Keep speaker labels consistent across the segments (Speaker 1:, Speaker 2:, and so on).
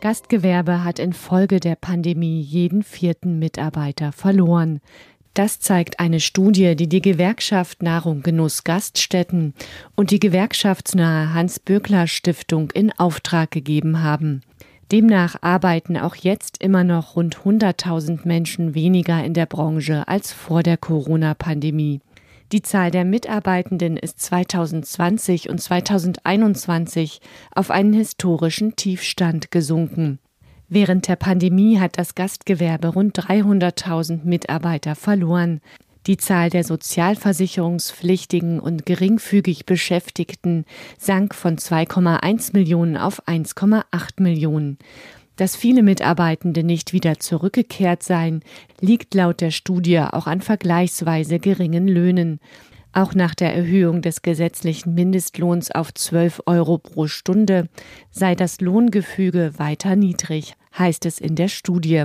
Speaker 1: Gastgewerbe hat infolge der Pandemie jeden vierten Mitarbeiter verloren. Das zeigt eine Studie, die die Gewerkschaft Nahrung Genuss Gaststätten und die gewerkschaftsnahe Hans-Böckler-Stiftung in Auftrag gegeben haben. Demnach arbeiten auch jetzt immer noch rund 100.000 Menschen weniger in der Branche als vor der Corona-Pandemie. Die Zahl der Mitarbeitenden ist 2020 und 2021 auf einen historischen Tiefstand gesunken. Während der Pandemie hat das Gastgewerbe rund 300.000 Mitarbeiter verloren. Die Zahl der sozialversicherungspflichtigen und geringfügig Beschäftigten sank von 2,1 Millionen auf 1,8 Millionen. Dass viele Mitarbeitende nicht wieder zurückgekehrt seien, liegt laut der Studie auch an vergleichsweise geringen Löhnen. Auch nach der Erhöhung des gesetzlichen Mindestlohns auf 12 Euro pro Stunde sei das Lohngefüge weiter niedrig, heißt es in der Studie.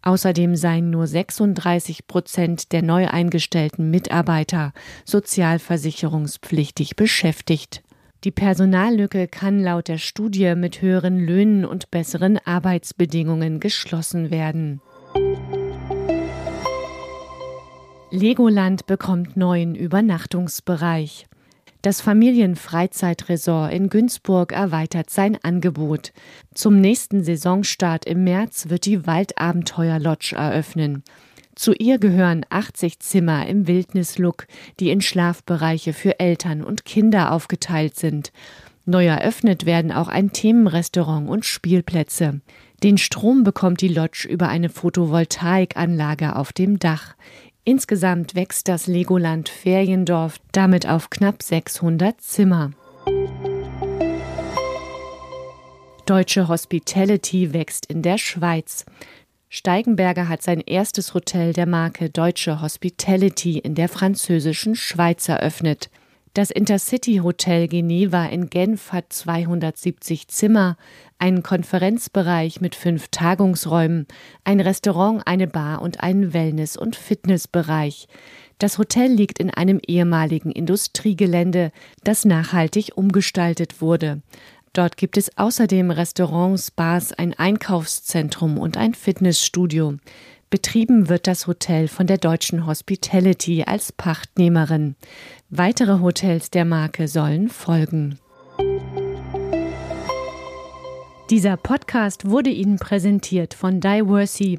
Speaker 1: Außerdem seien nur 36 Prozent der neu eingestellten Mitarbeiter sozialversicherungspflichtig beschäftigt. Die Personallücke kann laut der Studie mit höheren Löhnen und besseren Arbeitsbedingungen geschlossen werden. Legoland bekommt neuen Übernachtungsbereich. Das Familienfreizeitresort in Günzburg erweitert sein Angebot. Zum nächsten Saisonstart im März wird die Waldabenteuer Lodge eröffnen. Zu ihr gehören 80 Zimmer im Wildnislook, die in Schlafbereiche für Eltern und Kinder aufgeteilt sind. Neu eröffnet werden auch ein Themenrestaurant und Spielplätze. Den Strom bekommt die Lodge über eine Photovoltaikanlage auf dem Dach. Insgesamt wächst das Legoland Feriendorf damit auf knapp 600 Zimmer. Deutsche Hospitality wächst in der Schweiz. Steigenberger hat sein erstes Hotel der Marke Deutsche Hospitality in der französischen Schweiz eröffnet. Das Intercity Hotel Geneva in Genf hat 270 Zimmer, einen Konferenzbereich mit fünf Tagungsräumen, ein Restaurant, eine Bar und einen Wellness- und Fitnessbereich. Das Hotel liegt in einem ehemaligen Industriegelände, das nachhaltig umgestaltet wurde. Dort gibt es außerdem Restaurants, Bars, ein Einkaufszentrum und ein Fitnessstudio. Betrieben wird das Hotel von der deutschen Hospitality als Pachtnehmerin. Weitere Hotels der Marke sollen folgen. Dieser Podcast wurde Ihnen präsentiert von Diversey,